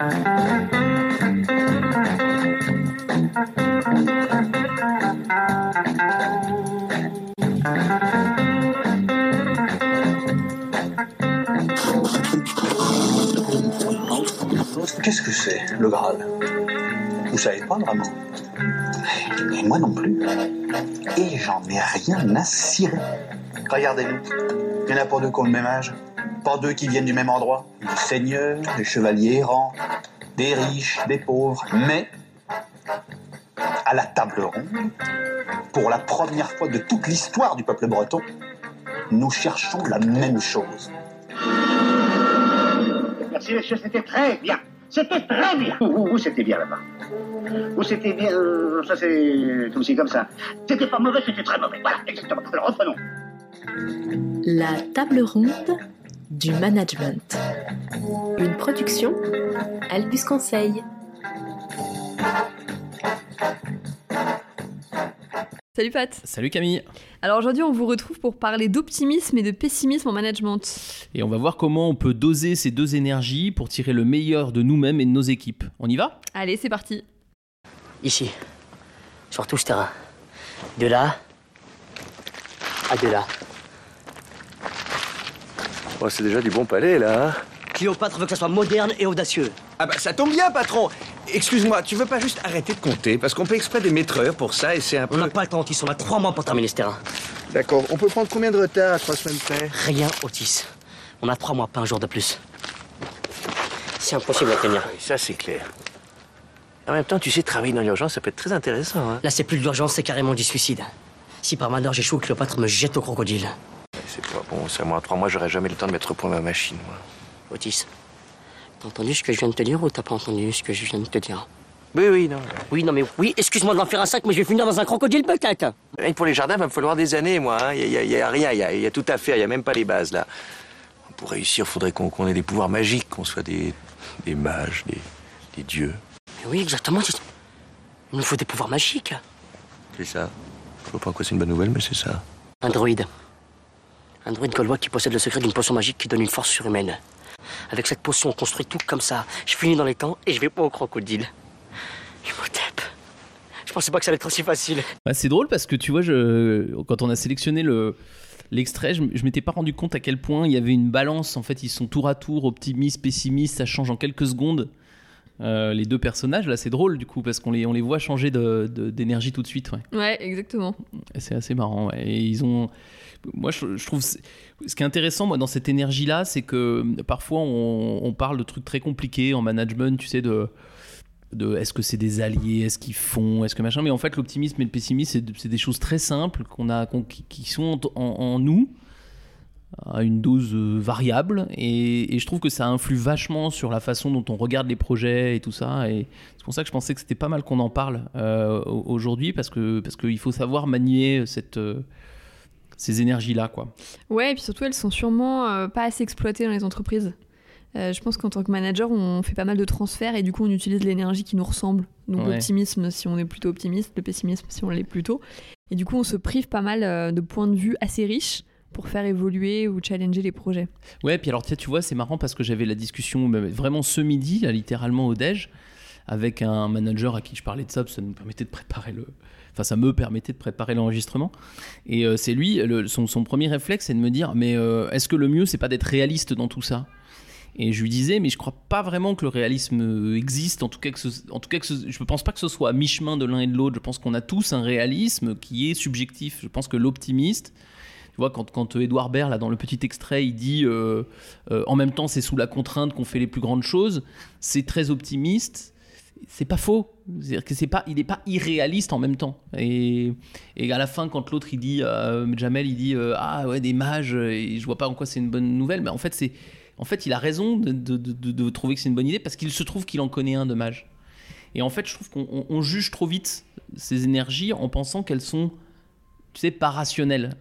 Qu'est-ce que c'est, le Graal? Vous savez pas vraiment? Et moi non plus. Et j'en ai rien à cirer. Regardez-nous. Il y en a pour deux qui ont le même âge. Pas deux qui viennent du même endroit. Des seigneurs, des chevaliers errants, des riches, des pauvres. Mais, à la table ronde, pour la première fois de toute l'histoire du peuple breton, nous cherchons la même chose. Merci, monsieur, c'était très bien. C'était très bien. Vous, vous, c'était bien là-bas? Vous, c'était bien. euh, ça, c'est comme ci, comme ça. C'était pas mauvais, c'était très mauvais. Voilà, exactement. Alors, reprenons. La table ronde du management. Une production Albus Conseil. Salut Pat. Salut Camille Alors aujourd'hui, on vous retrouve pour parler d'optimisme et de pessimisme en management. Et on va voir comment on peut doser ces deux énergies pour tirer le meilleur de nous-mêmes et de nos équipes. On y va? Allez, c'est parti. Ici, sur tout ce terrain. De là à de là. Oh, c'est déjà du bon palais, là. hein Cléopâtre veut que ça soit moderne et audacieux. ah bah, ça tombe bien, patron. Excuse-moi, tu veux pas juste arrêter de compter? Parce qu'on paye exprès des maîtreurs pour ça et c'est un On peu... n'a pas le temps, Otis. On a trois mois pour terminer ce terrain. D'accord, on peut prendre combien de retard à trois semaines près? Rien, Otis. On a trois mois, pas un jour de plus. C'est impossible à tenir. Oui, ça c'est clair. En même temps, tu sais, travailler dans l'urgence, ça peut être très intéressant, hein Là, c'est plus de l'urgence, c'est carrément du suicide. Si par malheur j'échoue, Cléopâtre me jette au crocodile. C'est pas bon, ça, moi, en trois mois, j'aurais jamais le temps de mettre au point ma machine, moi. Otis, t'as entendu ce que je viens de te dire ou t'as pas entendu ce que je viens de te dire? Oui, oui, non. Oui, non, mais oui, excuse-moi de l'en faire un sac, mais je vais finir dans un crocodile peut-être. Que pour les jardins, il va me falloir des années, moi. hein. Il y, a- y a- y a rien, il y a, y a tout à faire, il y a même pas les bases, là. Pour réussir, faudrait qu'on ait des pouvoirs magiques, qu'on soit des, des mages, des, des dieux. Mais oui, exactement. c'est- Il nous faut des pouvoirs magiques. C'est ça. Je vois pas en quoi c'est une bonne nouvelle, mais c'est ça. Un druide. Un druide gaulois qui possède le secret d'une potion magique qui donne une force surhumaine. Avec cette potion, on construit tout comme ça. Je finis dans les temps et je vais pas au crocodile. Imhotep. Je pensais pas que ça allait être aussi facile. Bah, C'est drôle parce que tu vois, quand on a sélectionné le... l'extrait, je, je m'étais pas rendu compte à quel point il y avait une balance. En fait, ils sont tour à tour, optimistes, pessimistes, ça change en quelques secondes. Euh, les deux personnages, là, c'est drôle du coup parce qu'on les, on les voit changer de- de- d'énergie tout de suite. Ouais. Ouais, exactement. C'est assez marrant. ouais. Et ils ont. Moi, je, je trouve. Ce qui est intéressant, moi, dans cette énergie-là, c'est que parfois, on, on parle de trucs très compliqués en management, tu sais, de. de est-ce que c'est des alliés Est-ce qu'ils font Est-ce que machin Mais en fait, l'optimisme et le pessimisme, c'est, des choses très simples qu'on a, qui, qui sont en, en nous à une dose euh, variable et, et je trouve que ça influe vachement sur la façon dont on regarde les projets et tout ça et c'est pour ça que je pensais que c'était pas mal qu'on en parle euh, au- aujourd'hui parce que parce qu'il faut savoir manier cette euh, ces énergies là quoi Ouais, et puis surtout, elles sont sûrement euh, pas assez exploitées dans les entreprises. Je pense qu'en tant que manager, on fait pas mal de transferts et du coup, on utilise l'énergie qui nous ressemble. Donc, Ouais. l'optimisme si on est plutôt optimiste, le pessimisme si on l'est plutôt. Et du coup, on se prive pas mal de points de vue assez riches pour faire évoluer ou challenger les projets. Ouais, puis alors tu vois, c'est marrant parce que j'avais la discussion vraiment ce midi, là, littéralement au déj, avec un manager à qui je parlais de ça, parce que ça nous permettait de préparer le. Enfin, ça me permettait de préparer l'enregistrement. Et euh, c'est lui, son, premier réflexe, c'est de me dire Mais euh, est-ce que le mieux, c'est pas d'être réaliste dans tout ça? Et je lui disais, mais je crois pas vraiment que le réalisme existe. En tout cas, que en tout cas que je ne pense pas que ce soit à mi-chemin de l'un et de l'autre. Je pense qu'on a tous un réalisme qui est subjectif. Je pense que l'optimiste, vois, quand, quand euh, Edouard Baird, là, dans le petit extrait, il dit euh, euh, en même temps, c'est sous la contrainte qu'on fait les plus grandes choses, c'est très optimiste. C'est pas faux. C'est-à-dire que c'est pas, il n'est pas irréaliste en même temps. Et, à la fin, quand l'autre il dit, Jamel, il dit ah ouais des mages, et je vois pas en quoi c'est une bonne nouvelle. Mais en fait, c'est, en fait, il a raison de, trouver que c'est une bonne idée parce qu'il se trouve qu'il en connaît un de mage. Et en fait, je trouve qu'on on- on juge trop vite ces énergies en pensant qu'elles sont, tu sais, pas rationnelles.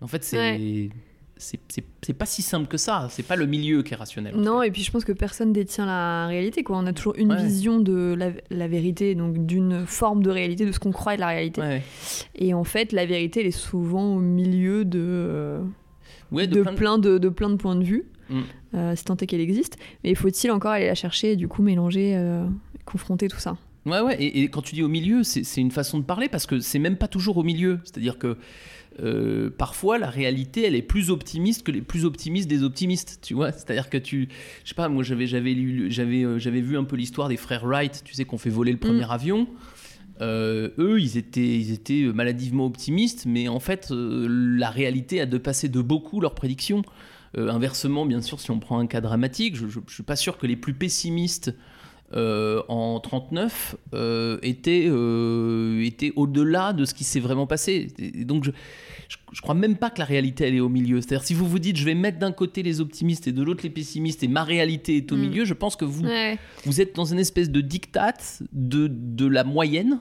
En fait, c'est Ouais. c'est- pas si simple que ça. C'est pas le milieu qui est rationnel. Non, et puis je pense que personne détient la réalité. Quoi. On a toujours une Ouais. vision de la, la vérité, donc d'une forme de réalité, de ce qu'on croit être la réalité. Ouais. Et en fait, la vérité, elle est souvent au milieu de, de, plein de- plein de, de plein de points de vue. Mm. euh, si tant est qu'elle existe. Mais faut-il encore aller la chercher et du coup mélanger, euh, confronter tout ça? Ouais, ouais, et, et quand tu dis au milieu, c'est c'est une façon de parler parce que c'est même pas toujours au milieu. C'est-à-dire que euh, parfois la réalité, elle est plus optimiste que les plus optimistes des optimistes, tu vois. C'est-à-dire que tu, je sais pas, moi j'avais j'avais lu, j'avais euh, j'avais vu un peu l'histoire des frères Wright, tu sais, qu'on fait voler le premier avion. Euh, eux, ils étaient, ils étaient maladivement optimistes, mais en fait, la réalité a dépassé de beaucoup leurs prédictions. Inversement, bien sûr, si on prend un cas dramatique, je suis pas sûr que les plus pessimistes euh, en 39 euh, étaient, euh, étaient au-delà de ce qui s'est vraiment passé. Et donc, je, je, je crois même pas que la réalité elle est au milieu. C'est-à-dire, si vous vous dites, je vais mettre d'un côté les optimistes et de l'autre les pessimistes, et ma réalité est au Mm. milieu, je pense que vous, Ouais. vous êtes dans une espèce de diktat de, de la moyenne.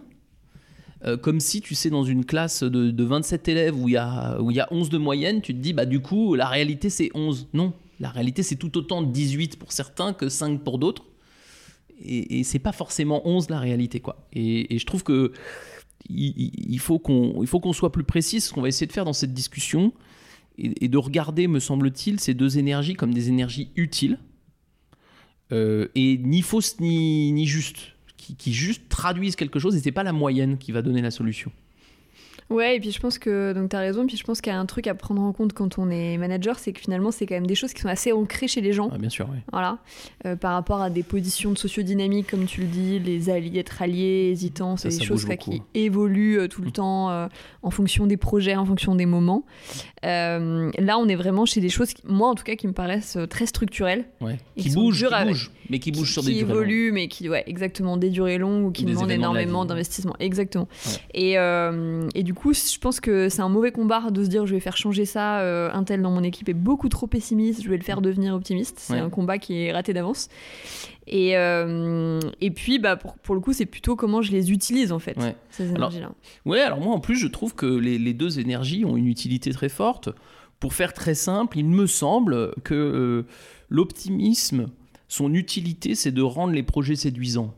Euh, comme si, tu sais, dans une classe de, de 27 élèves où il y, a, où y a 11 de moyenne, tu te dis, bah du coup, la réalité c'est 11. Non, la réalité c'est tout autant 18 pour certains que 5 pour d'autres. Et, et c'est pas forcément 11 la réalité, quoi. Et, je trouve que il, faut qu'on soit plus précis, ce qu'on va essayer de faire dans cette discussion, et, et de regarder, me semble-t-il, ces deux énergies comme des énergies utiles, euh, et ni fausses ni, ni justes, qui, qui juste traduisent quelque chose, et c'est pas la moyenne qui va donner la solution. Ouais, et puis je pense que, donc t'as raison, puis je pense qu'il y a un truc à prendre en compte quand on est manager, c'est que finalement, c'est quand même des choses qui sont assez ancrées chez les gens. Ah, bien sûr, oui. Voilà. Euh, par rapport à des positions de sociodynamique, comme tu le dis, les alliés, être alliés, hésitants, c'est des choses qui évoluent euh, tout le temps euh, en fonction des projets, en fonction des moments. Là, on est vraiment chez des choses, qui- moi en tout cas, qui me paraissent très structurelles. Ouais. Et Qui bougent, qui à- bougent, mais qui bougent sur qui des durées longues. évoluent, mais qui, ouais, exactement, des durées longues ou qui Des demandent énormément d'investissement. Exactement. Ouais. Et, et du coup, je pense que c'est un mauvais combat de se dire je vais faire changer ça. euh, un tel dans mon équipe est beaucoup trop pessimiste, je vais le faire devenir optimiste. C'est Ouais. un combat qui est raté d'avance. Et, euh, et puis, bah, pour, pour le coup, c'est plutôt comment je les utilise en fait, Ouais. ces énergies-là. Ouais, alors moi en plus je trouve que les, les deux énergies ont une utilité très forte. Pour faire très simple, il me semble que euh, l'optimisme, son utilité, c'est de rendre les projets séduisants.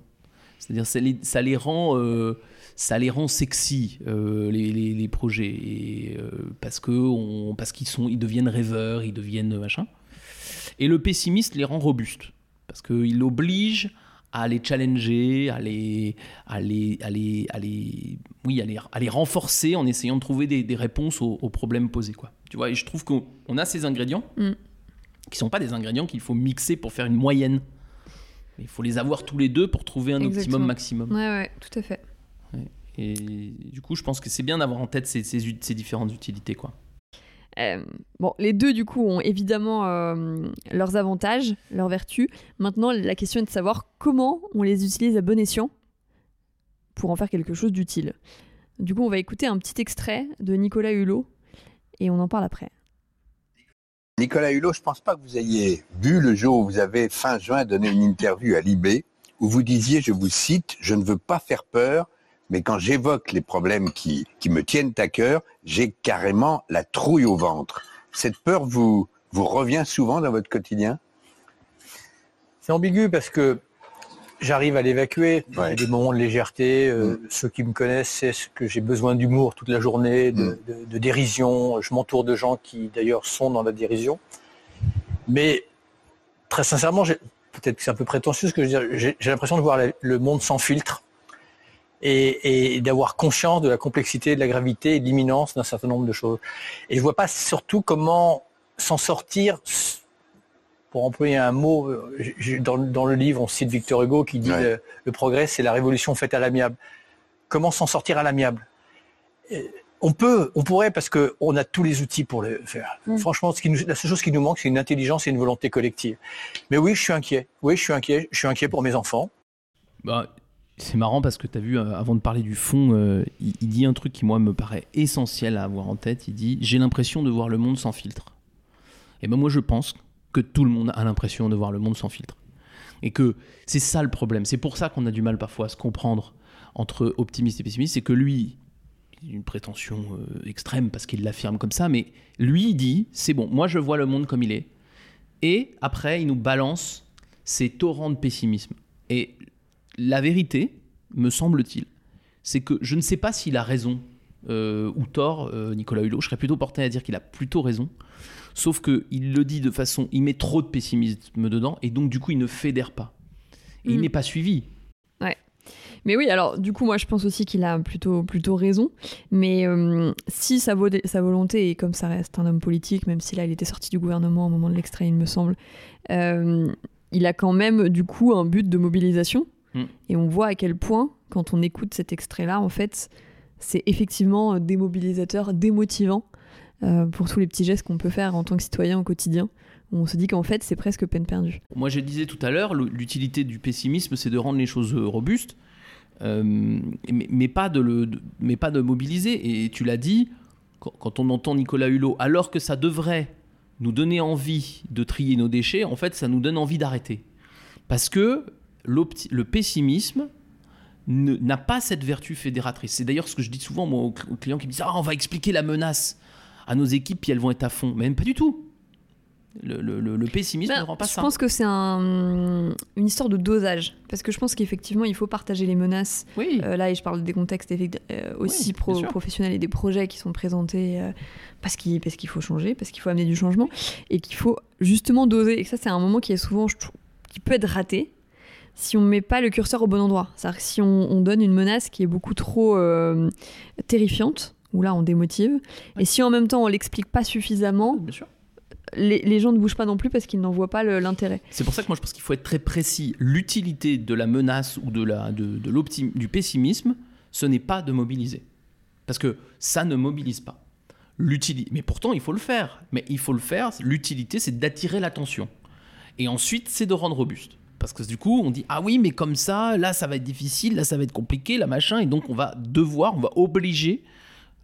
C'est-à-dire ça les, ça les rend, euh, ça les rend sexy euh, les, les- les projets Et, euh, parce que on, parce qu'ils sont, ils deviennent rêveurs, ils deviennent machin. Et le pessimiste les rend robustes parce qu'il oblige à les challenger, à les, à les, à les, à les, oui, à les, à les renforcer en essayant de trouver des, des réponses aux, aux problèmes posés. Quoi. Tu vois, et je trouve qu'on on a ces ingrédients Mm. qui sont pas des ingrédients qu'il faut mixer pour faire une moyenne. Il faut les avoir tous les deux pour trouver un Exactement. optimum maximum. Ouais, ouais, tout à fait. Et du coup, je pense que c'est bien d'avoir en tête ces, ces, ut- ces différentes utilités. Quoi. Euh, bon, les deux, du coup, ont évidemment euh, leurs avantages, leurs vertus. Maintenant, la question est de savoir comment on les utilise à bon escient pour en faire quelque chose d'utile. Du coup, on va écouter un petit extrait de Nicolas Hulot et on en parle après. Nicolas Hulot, je ne pense pas que vous ayez vu le jour où vous avez, fin juin, donné une interview à Libé, où vous disiez, je vous cite, je ne veux pas faire peur, mais quand j'évoque les problèmes qui, qui me tiennent à cœur, j'ai carrément la trouille au ventre. Cette peur vous, vous revient souvent dans votre quotidien? C'est ambigu parce que j'arrive à l'évacuer. Il y a Ouais. des moments de légèreté. euh, Ceux qui me connaissent savent que j'ai besoin d'humour toute la journée, de, Mm. de- de dérision. Je m'entoure de gens qui d'ailleurs sont dans la dérision. Mais très sincèrement, j'ai- peut-être que c'est un peu prétentieux ce que je veux dire. J'ai l'impression de voir le monde sans filtre et, et d'avoir conscience de la complexité, de la gravité et de l'imminence d'un certain nombre de choses. Et je vois pas surtout comment s'en sortir pour employer un mot, euh, dans, dans le livre, on cite Victor Hugo qui dit Ouais. le, le progrès, c'est la révolution faite à l'amiable. Comment s'en sortir à l'amiable? Euh, On peut, on pourrait, parce que on a tous les outils pour le faire. Mm. Franchement, ce qui nous- la seule chose qui nous manque, c'est une intelligence et une volonté collective. Mais oui, je suis inquiet. Oui, je suis inquiet. Je suis inquiet pour mes enfants. Bah, c'est marrant parce que tu as vu, euh, avant de parler du fond, euh, il, dit un truc qui, moi, me paraît essentiel à avoir en tête. Il dit J'ai l'impression de voir le monde sans filtre. Et ben moi, je pense que tout le monde a l'impression de voir le monde sans filtre. Et que c'est ça le problème. C'est pour ça qu'on a du mal parfois à se comprendre entre optimiste et pessimiste. C'est que lui, une prétention euh, extrême parce qu'il l'affirme comme ça, mais lui, il dit C'est bon, moi, je vois le monde comme il est. Et après, il nous balance ces torrents de pessimisme. Et la vérité, me semble-t-il, c'est que je ne sais pas s'il a raison euh, ou tort euh, Nicolas Hulot. Je serais plutôt porté à dire qu'il a plutôt raison. Sauf qu'il le dit de façon. Il met trop de pessimisme dedans et donc du coup il ne fédère pas. Et il Mm. n'est pas suivi. Ouais. Mais oui, alors du coup, moi je pense aussi qu'il a plutôt, plutôt raison. Mais euh, si sa, vo- sa volonté, et comme ça reste un homme politique, même si là il était sorti du gouvernement au moment de l'extrait, il me semble, euh, il a quand même du coup un but de mobilisation. Mm. Et on voit à quel point, quand on écoute cet extrait-là, en fait, c'est effectivement euh, démobilisateur, démotivant euh, pour tous les petits gestes qu'on peut faire en tant que citoyen au quotidien. On se dit qu'en fait, c'est presque peine perdue. Moi, je disais tout à l'heure, l'utilité du pessimisme, c'est de rendre les choses euh, robustes, euh, mais, mais pas de le, de- mais pas de mobiliser. Et tu l'as dit, quand, quand on entend Nicolas Hulot, alors que ça devrait nous donner envie de trier nos déchets, en fait, ça nous donne envie d'arrêter. Parce que le pessimisme n'a pas cette vertu fédératrice. C'est d'ailleurs ce que je dis souvent moi, aux, cl- aux clients qui me disent Ah, on va expliquer la menace à nos équipes, puis elles vont être à fond. Mais même pas du tout. Le, le- le- le pessimisme Ben, ne rend pas je ça. pense que c'est un- une histoire de dosage. Parce que je pense qu'effectivement, il faut partager les menaces. Oui. Euh, là, et je parle des contextes euh, aussi Oui, pro- professionnels et des projets qui sont présentés euh, parce qu'il parce qu'il faut changer, parce qu'il faut amener du changement et qu'il faut justement doser. Et ça, c'est un moment qui est souvent, je trouve, qui peut être raté si on ne met pas le curseur au bon endroit. C'est-à-dire que si on, on donne une menace qui est beaucoup trop euh, terrifiante, où là, on démotive, et si en même temps, on l'explique pas suffisamment, Bien sûr. les, les gens ne bougent pas non plus parce qu'ils n'en voient pas l'intérêt. C'est pour ça que moi je pense qu'il faut être très précis. L'utilité de la menace ou de la, de, de l'optim- du pessimisme, ce n'est pas de mobiliser. Parce que ça ne mobilise pas. Mais pourtant, il faut le faire. Mais il faut le faire. L'utilité, c'est d'attirer l'attention. Et ensuite, c'est de rendre robuste. Parce que du coup, on dit Ah oui, mais comme ça, là, ça va être difficile, là, ça va être compliqué, là, machin. Et donc, on va devoir, on va obliger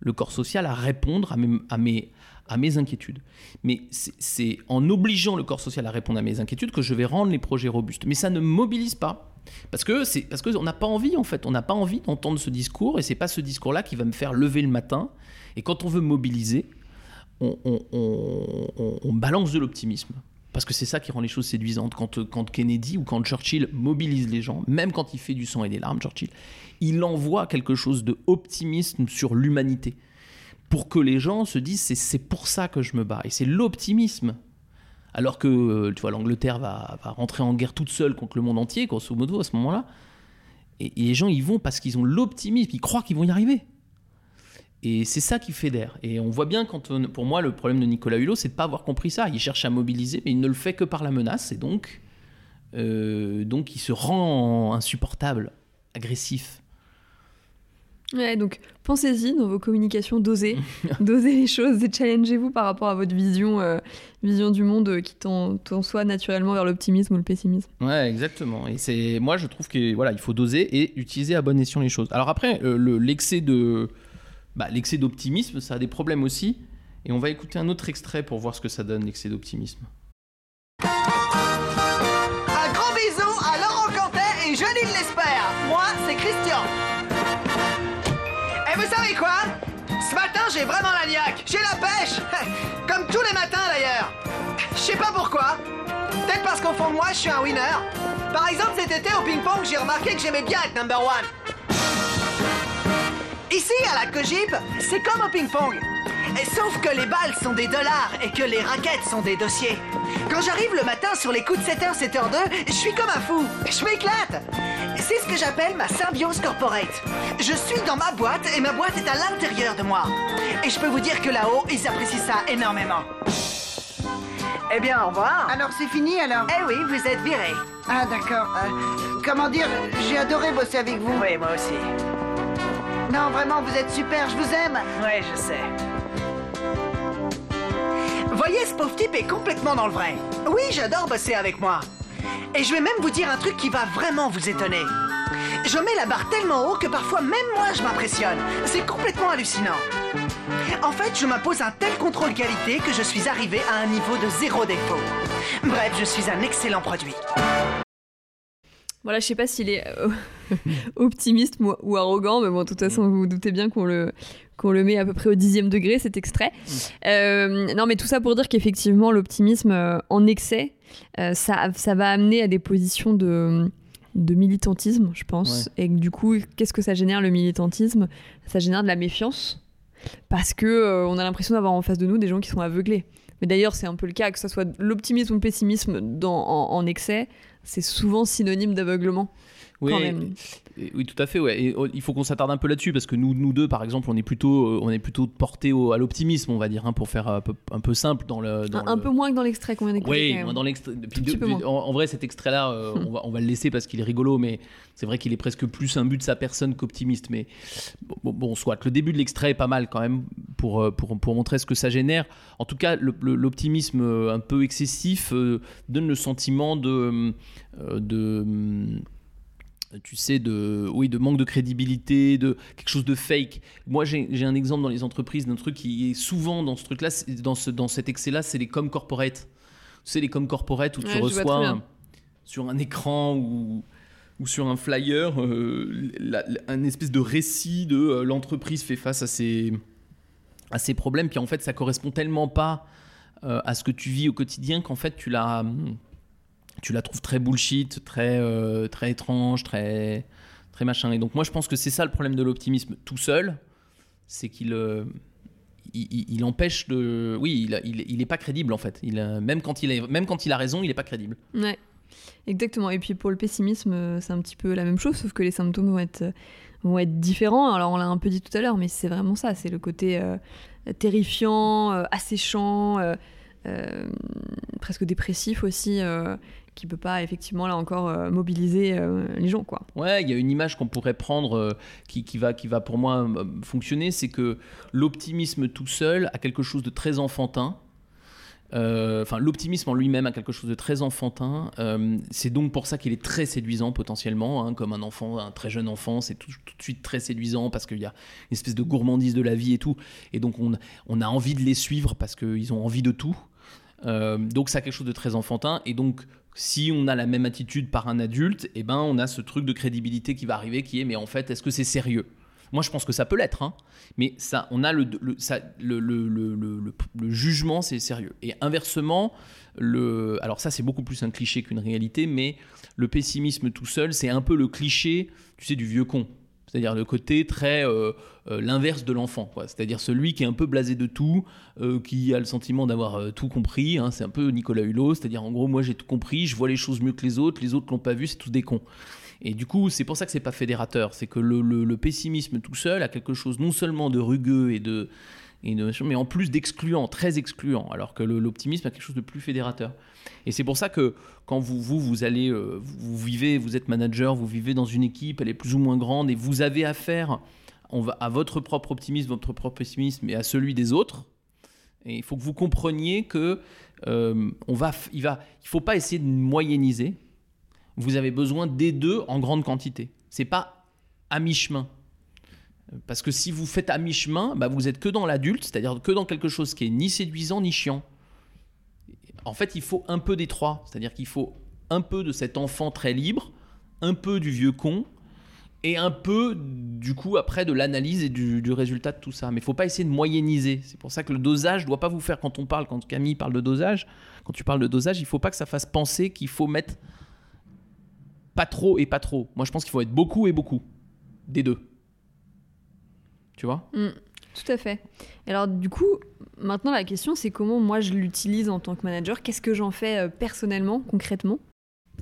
le corps social à répondre à mes, inquiétudes. Mais c'est- en obligeant le corps social à répondre à mes inquiétudes que je vais rendre les projets robustes. Mais ça ne mobilise pas. Parce que c'est parce que on n'a pas envie en fait, on n'a pas envie d'entendre ce discours et c'est pas ce discours-là qui va me faire lever le matin. Et quand on veut mobiliser, on balance de l'optimisme. Parce que c'est ça qui rend les choses séduisantes. Quand, euh, Kennedy ou quand Churchill mobilise les gens, même quand il fait du sang et des larmes, Churchill, il envoie quelque chose de optimisme sur l'humanité. Pour que les gens se disent c'est, pour ça que je me bats. Et c'est l'optimisme. Alors que euh, tu vois, l'Angleterre va, rentrer en guerre toute seule contre le monde entier, grosso modo, à ce moment-là. Et, et les gens y vont parce qu'ils ont l'optimisme, ils croient qu'ils vont y arriver. Et c'est ça qui fédère. Et on voit bien, quand on- pour moi, le problème de Nicolas Hulot, c'est de ne pas avoir compris ça. Il cherche à mobiliser, mais il ne le fait que par la menace. Et donc, euh, donc il se rend insupportable, agressif. Ouais, donc pensez-y dans vos communications, dosez, dosez les choses et challengez-vous par rapport à votre vision, euh, vision du monde euh, qui tend soit naturellement vers l'optimisme ou le pessimisme. Ouais, exactement. Et c'est moi, je trouve que voilà, il faut doser et utiliser à bon escient les choses. Alors après, euh, le- l'excès de bah, l'excès d'optimisme, ça a des problèmes aussi. Et on va écouter un autre extrait pour voir ce que ça donne l'excès d'optimisme. Un gros bisou à Laurent Cantet et Janine L'Espère. Moi, c'est Christian. Et vous savez quoi? Ce matin, j'ai vraiment la niaque. J'ai la pêche. Comme tous les matins d'ailleurs. Je sais pas pourquoi. Peut-être parce qu'au fond de moi, je suis un winner. Par exemple, cet été au ping-pong, j'ai remarqué que j'aimais bien être number one. Ici, à la Cogip, c'est comme au ping-pong. Sauf que les balles sont des dollars et que les raquettes sont des dossiers. Quand j'arrive le matin sur les coups de 7h, 7h2, je suis comme un fou. Je m'éclate. C'est ce que j'appelle ma symbiose corporate. Je suis dans ma boîte et ma boîte est à l'intérieur de moi. Et je peux vous dire que là-haut, ils apprécient ça énormément. Eh bien, au revoir. Alors c'est fini alors? Eh oui, vous êtes viré. Ah d'accord. Euh, comment dire, j'ai adoré bosser avec vous. Oui, moi aussi. Non, vraiment, vous êtes super, je vous aime. Ouais, je sais. Voyez, ce pauvre type est complètement dans le vrai. Oui, j'adore bosser avec moi. Et je vais même vous dire un truc qui va vraiment vous étonner. Je mets la barre tellement haut que parfois même moi je m'impressionne. C'est complètement hallucinant. En fait, je m'impose un tel contrôle qualité que je suis arrivé à un niveau de zéro défaut. Bref, je suis un excellent produit. Voilà, je sais pas s'il est euh, optimiste ou, arrogant, mais bon, de toute façon, vous vous doutez bien qu'on le, qu'on le met à peu près au dixième degré, cet extrait. Euh, non, mais tout ça pour dire qu'effectivement, l'optimisme euh, en excès, euh, ça, ça va amener à des positions de, de militantisme, je pense. Et que du coup, qu'est-ce que ça génère le militantisme? Ça génère de la méfiance parce que euh, on a l'impression d'avoir en face de nous des gens qui sont aveuglés. Mais d'ailleurs, c'est un peu le cas, que ce soit l'optimisme ou le pessimisme dans, en, en excès, c'est souvent synonyme d'aveuglement. Oui, quand même. et- oui, tout à fait. Ouais. Et oh, il faut qu'on s'attarde un peu là-dessus parce que nous, nous deux, par exemple, on est plutôt, euh, on est plutôt portés au- à l'optimisme, on va dire, hein, pour faire un peu, un peu simple dans le. Dans Un, un le- peu moins que dans l'extrait qu'on vient d'écouter. Oui, dans l'extrait. en, en vrai, cet extrait-là, euh, on, va, on va le laisser parce qu'il est rigolo, mais c'est vrai qu'il est presque plus un but de sa personne qu'optimiste. Mais bon, bon, soit. Le début de l'extrait est pas mal quand même pour, euh, pour, pour montrer ce que ça génère. En tout cas, l'optimisme un peu excessif euh, donne le sentiment de. de hum, tu sais, de, oui, de manque de crédibilité, de quelque chose de fake. Moi, j'ai un exemple dans les entreprises d'un truc qui est souvent dans ce truc-là, dans, ce, dans cet excès-là, c'est les com corporate. Tu sais, les com corporate où Ouais, tu reçois un- sur un écran ou, ou sur un flyer euh, la- la- un espèce de récit de euh, l'entreprise fait face à ses, à ses problèmes, puis en fait, ça correspond tellement pas euh, à ce que tu vis au quotidien qu'en fait, tu la, tu la trouves très bullshit, très, euh, très étrange, très, très machin. Et donc, moi, je pense que c'est ça le problème de l'optimisme tout seul, c'est qu'il. euh, il, empêche de. Oui, il, il, il est pas crédible en fait. Même, quand il a, même quand il a raison, il est pas crédible. Ouais, exactement. Et puis pour le pessimisme, euh, c'est un petit peu la même chose, sauf que les symptômes vont être, vont être différents. Alors on l'a un peu dit tout à l'heure, mais c'est vraiment ça. C'est le côté terrifiant, euh, asséchant, presque dépressif aussi, qui peut pas effectivement là encore euh, mobiliser euh, les gens, quoi. Ouais, il y a une image qu'on pourrait prendre euh, qui, qui va, qui va pour moi fonctionner, c'est que l'optimisme tout seul a quelque chose de très enfantin. Enfin, l'optimisme en lui-même a quelque chose de très enfantin. C'est donc pour ça qu'il est très séduisant potentiellement, hein, comme un enfant, un très jeune enfant, c'est tout, tout de suite très séduisant parce qu'il y a une espèce de gourmandise de la vie et tout. Et donc on, on a envie de les suivre parce qu'ils ont envie de tout. Euh, donc ça a quelque chose de très enfantin. Et donc si on a la même attitude par un adulte, eh ben on a ce truc de crédibilité qui va arriver qui est mais en fait est-ce que c'est sérieux? Moi je pense que ça peut l'être, hein. mais ça on a le, le, le jugement c'est sérieux. Et inversement, le, alors ça c'est beaucoup plus un cliché qu'une réalité, mais le pessimisme tout seul c'est un peu le cliché, tu sais, du vieux con. C'est-à-dire le côté très euh, euh, l'inverse de l'enfant. C'est-à-dire celui qui est un peu blasé de tout, euh, qui a le sentiment d'avoir tout compris. hein. C'est un peu Nicolas Hulot, c'est-à-dire en gros moi j'ai tout compris, je vois les choses mieux que les autres, les autres l'ont pas vu, c'est tous des cons. Et du coup c'est pour ça que c'est pas fédérateur, c'est que le pessimisme tout seul a quelque chose non seulement de rugueux et de mais en plus d'excluant, très excluant, alors que l'optimisme a quelque chose de plus fédérateur. Et c'est pour ça que quand vous, vous, allez, euh, vivez, vous êtes manager, vous vivez dans une équipe, elle est plus ou moins grande, et vous avez affaire à votre propre optimisme, votre propre pessimisme, et à celui des autres. Et il faut que vous compreniez que euh, on va, il va, il faut pas essayer de moyenniser. Vous avez besoin des deux en grande quantité. C'est pas à mi-chemin. Parce que si vous faites à mi-chemin, bah vous êtes que dans l'adulte, c'est-à-dire que dans quelque chose qui est ni séduisant ni chiant. En fait, il faut un peu des trois. C'est-à-dire qu'il faut un peu de cet enfant très libre, un peu du vieux con, et un peu, du coup, après, de l'analyse et du, résultat de tout ça. Mais il faut pas essayer de moyenniser. C'est pour ça que le dosage doit pas vous faire, quand on parle, quand Camille parle de dosage, quand tu parles de dosage, il faut pas que ça fasse penser qu'il faut mettre pas trop et pas trop. Moi, je pense qu'il faut être beaucoup et beaucoup. Des deux. Tu vois? Mm, tout à fait. Alors, du coup, maintenant, la question, c'est comment moi je l'utilise en tant que manager? Qu'est-ce que j'en fais euh, personnellement, concrètement?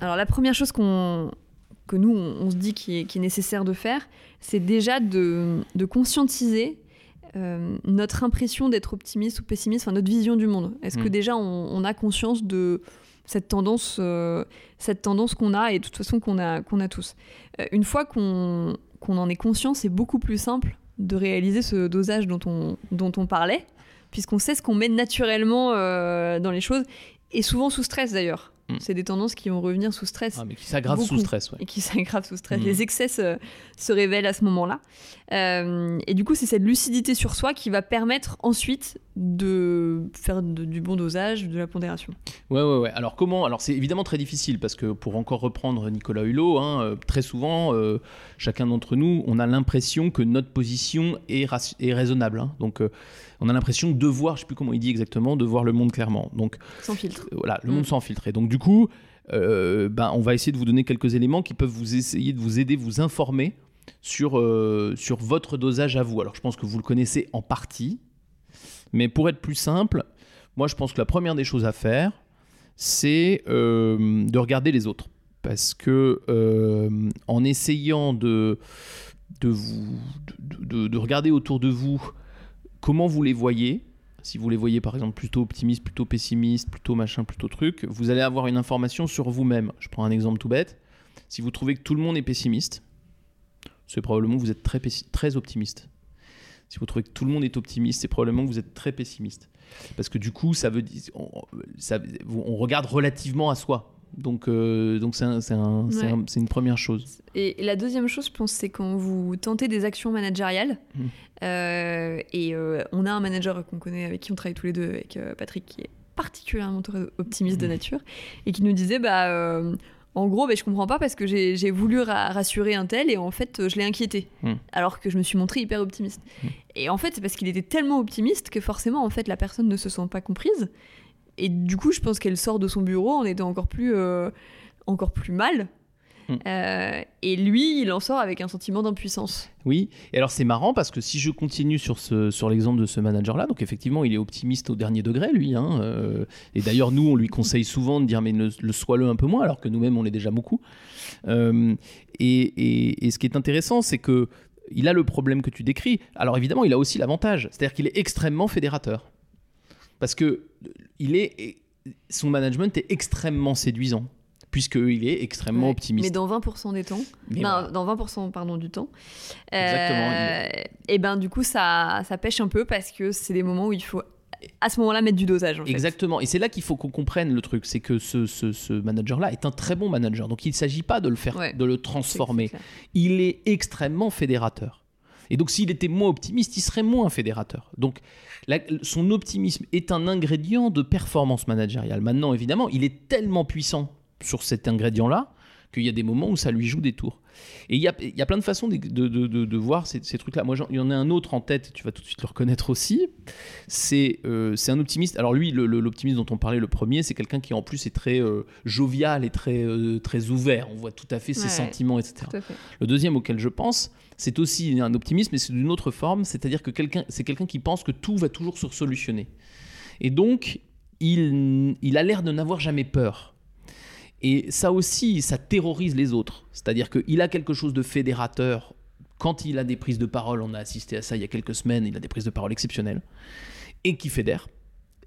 Alors, la première chose qu'on que nous, on, on se dit qui est, nécessaire de faire, c'est déjà de, de conscientiser euh, notre impression d'être optimiste ou pessimiste, enfin notre vision du monde. Est-ce que Mm. déjà on, on a conscience de cette tendance, euh, cette tendance qu'on a et de toute façon qu'on a, qu'on a tous? Euh, Une fois qu'on qu'on en est conscient, c'est beaucoup plus simple de réaliser ce dosage dont on, dont on parlait, puisqu'on sait ce qu'on met naturellement euh, dans les choses, et souvent sous stress d'ailleurs. Mm. C'est des tendances qui vont revenir sous stress. Ah, mais qui s'aggravent sous stress, ouais. Et qui s'aggravent sous stress. Mm. Les excès se, se révèlent à ce moment-là. Euh, et du coup, c'est cette lucidité sur soi qui va permettre ensuite de faire de- du bon dosage, de la pondération. Ouais, ouais, ouais. Alors comment Alors c'est évidemment très difficile parce que pour encore reprendre Nicolas Hulot, hein, euh, très souvent, euh, chacun d'entre nous, on a l'impression que notre position est, raisonnable. hein. Donc euh, on a l'impression de voir, je sais plus comment il dit exactement, de voir le monde clairement. Donc Sans filtre. voilà, le Mm. monde sans filtre. Et donc du coup, euh, ben, on va essayer de vous donner quelques éléments qui peuvent vous essayer de vous aider, vous informer sur, euh, sur votre dosage à vous. Alors je pense que vous le connaissez en partie, mais pour être plus simple, moi je pense que la première des choses à faire, c'est euh, de regarder les autres. Parce que en essayant de, de, vous, de regarder autour de vous comment vous les voyez, si vous les voyez par exemple plutôt optimistes, plutôt pessimistes, plutôt machin, plutôt truc, vous allez avoir une information sur vous-même. Je prends un exemple tout bête. Si vous trouvez que tout le monde est pessimiste, c'est probablement que vous êtes très, optimiste. Si vous trouvez que tout le monde est optimiste, c'est probablement que vous êtes très pessimiste. Parce que du coup, ça veut dire, on regarde relativement à soi. Donc, euh, donc c'est un- c'est un- c'est Ouais. un- c'est une première chose. Et la deuxième chose, je pense, c'est quand vous tentez des actions managériales. Mm. euh, et euh, on a un manager qu'on connaît, avec qui on travaille tous les deux, avec Patrick, qui est particulièrement optimiste de nature, et qui nous disait, bah, en gros, bah, je comprends pas parce que j'ai voulu ra- rassurer un tel et en fait, je l'ai inquiété, Mm. alors que je me suis montré hyper optimiste. Et en fait, c'est parce qu'il était tellement optimiste que forcément, en fait, la personne ne se sent pas comprise. Et du coup, je pense qu'elle sort de son bureau en étant encore plus, euh, encore plus mal. Mm. Euh, et lui, il en sort avec un sentiment d'impuissance. Oui, et alors c'est marrant parce que si je continue sur, ce, sur l'exemple de ce manager-là, donc effectivement il est optimiste au dernier degré lui, hein, euh, et d'ailleurs nous on lui conseille souvent de dire mais ne, le sois-le un peu moins alors que nous-mêmes on l'est déjà beaucoup. Euh, et, et- et ce qui est intéressant c'est que il a le problème que tu décris, alors évidemment il a aussi l'avantage, c'est-à-dire qu'il est extrêmement fédérateur. Parce que il est, son management est extrêmement séduisant, puisqu'il est extrêmement Ouais. optimiste. Mais dans 20% des temps, voilà. dans 20% pardon, du temps, Exactement, et ben du coup ça, ça pêche un peu parce que c'est des moments où il faut à ce moment-là mettre du dosage. En fait. Exactement. Et c'est là qu'il faut qu'on comprenne le truc. C'est que ce, ce- ce manager-là est un très bon manager. Donc il ne s'agit pas de le faire, Ouais. de le transformer. Il est extrêmement fédérateur. Et donc s'il était moins optimiste, il serait moins fédérateur. Donc son optimisme est un ingrédient de performance managériale. Maintenant, évidemment, il est tellement puissant sur cet ingrédient-là qu'il y a des moments où ça lui joue des tours. Et il y a, y a plein de façons de, de- de- voir ces, ces trucs-là. Moi, il y en a un autre en tête, tu vas tout de suite le reconnaître aussi. C'est euh, un optimiste. Alors lui, l'optimiste dont on parlait le premier, c'est quelqu'un qui en plus est très euh, jovial et très, euh, très ouvert. On voit tout à fait ses Ouais, sentiments, etc. Le deuxième auquel je pense, c'est aussi un optimisme, mais c'est d'une autre forme, c'est-à-dire que quelqu'un, c'est quelqu'un qui pense que tout va toujours se solutionner. Et donc, il, il a l'air de n'avoir jamais peur. Et ça aussi, ça terrorise les autres. C'est-à-dire qu'il a quelque chose de fédérateur. Quand il a des prises de parole, on a assisté à ça il y a quelques semaines, il a des prises de parole exceptionnelles, et qui fédèrent,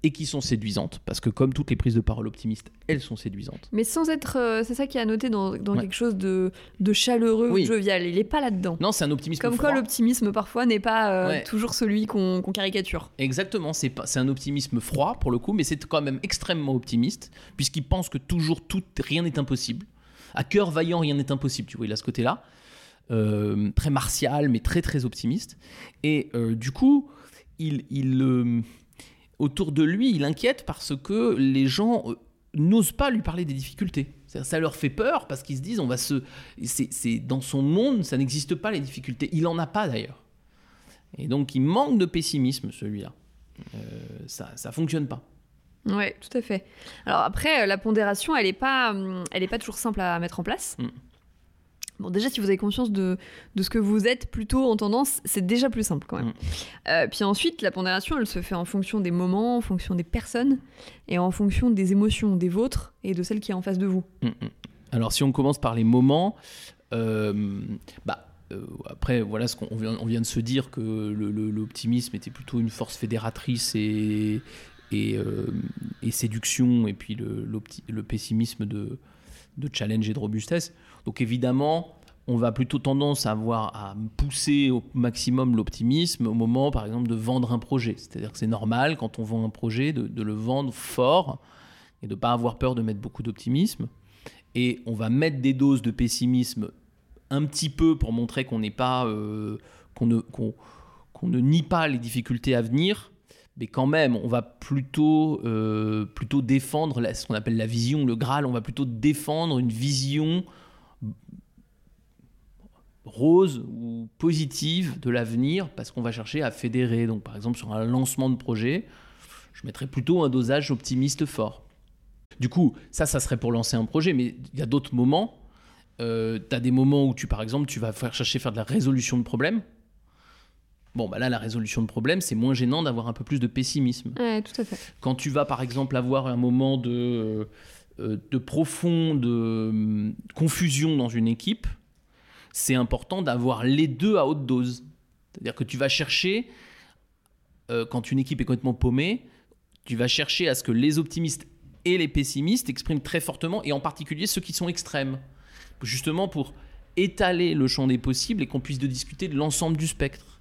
et qui sont séduisantes, parce que comme toutes les prises de parole optimistes, elles sont séduisantes. Mais sans être, euh, c'est ça qui est à noter dans, dans Ouais. quelque chose de, de chaleureux Oui. jovial. Il est pas là-dedans. Non, c'est un optimisme Comme quoi l'optimisme parfois n'est pas euh, Ouais. toujours celui qu'on caricature. Exactement, c'est un optimisme froid pour le coup, mais c'est quand même extrêmement optimiste, puisqu'il pense que toujours tout, rien n'est impossible. À cœur vaillant, rien n'est impossible, tu vois, il a ce côté-là. Euh, très martial, mais très très optimiste. Et du coup, il, il, autour de lui, il inquiète parce que les gens euh, n'osent pas lui parler des difficultés. Ça leur fait peur parce qu'ils se disent, on va se, c'est, dans son monde, ça n'existe pas les difficultés. Il en a pas d'ailleurs. Et donc, il manque de pessimisme, celui-là. Euh, ça, ça fonctionne pas. Ouais, tout à fait. Alors après, euh, la pondération, elle est pas, hum, elle est pas toujours simple à mettre en place. Mm. Bon, déjà, si vous avez conscience de, de ce que vous êtes plutôt en tendance, c'est déjà plus simple quand même. Euh, puis ensuite, la pondération, elle se fait en fonction des moments, en fonction des personnes, et en fonction des émotions des vôtres et de celles qui est en face de vous. Mm, mm. Alors, si on commence par les moments, euh, bah, euh, après, voilà ce qu'on on vient, de se dire que l'optimisme était plutôt une force fédératrice et, et, et séduction, et puis le, le pessimisme de, de challenge et de robustesse. Donc, évidemment, on va plutôt tendance à avoir à pousser au maximum l'optimisme au moment, par exemple, de vendre un projet. C'est-à-dire que c'est normal, quand on vend un projet, de, le vendre fort et de ne pas avoir peur de mettre beaucoup d'optimisme et on va mettre des doses de pessimisme un petit peu pour montrer qu'on n'est pas euh, qu'on ne nie pas les difficultés à venir mais quand même on va plutôt euh, défendre ce qu'on appelle la vision le graal. On va plutôt défendre une vision rose ou positive de l'avenir parce qu'on va chercher à fédérer. Donc par exemple sur un lancement de projet je mettrais plutôt un dosage optimiste fort. Du coup, ça, ça serait pour lancer un projet, mais il y a d'autres moments. Euh, tu as des moments où tu, par exemple, tu vas chercher faire de la résolution de problèmes. Bon, bah là, la résolution de problèmes, c'est moins gênant d'avoir un peu plus de pessimisme. Ouais, tout à fait. Quand tu vas, par exemple, avoir un moment de, euh, de profonde euh, confusion dans une équipe, c'est important d'avoir les deux à haute dose. C'est-à-dire que tu vas chercher, euh, quand une équipe est complètement paumée, tu vas chercher à ce que les optimistes et les pessimistes expriment très fortement, et en particulier ceux qui sont extrêmes. Justement pour étaler le champ des possibles et qu'on puisse de discuter de l'ensemble du spectre.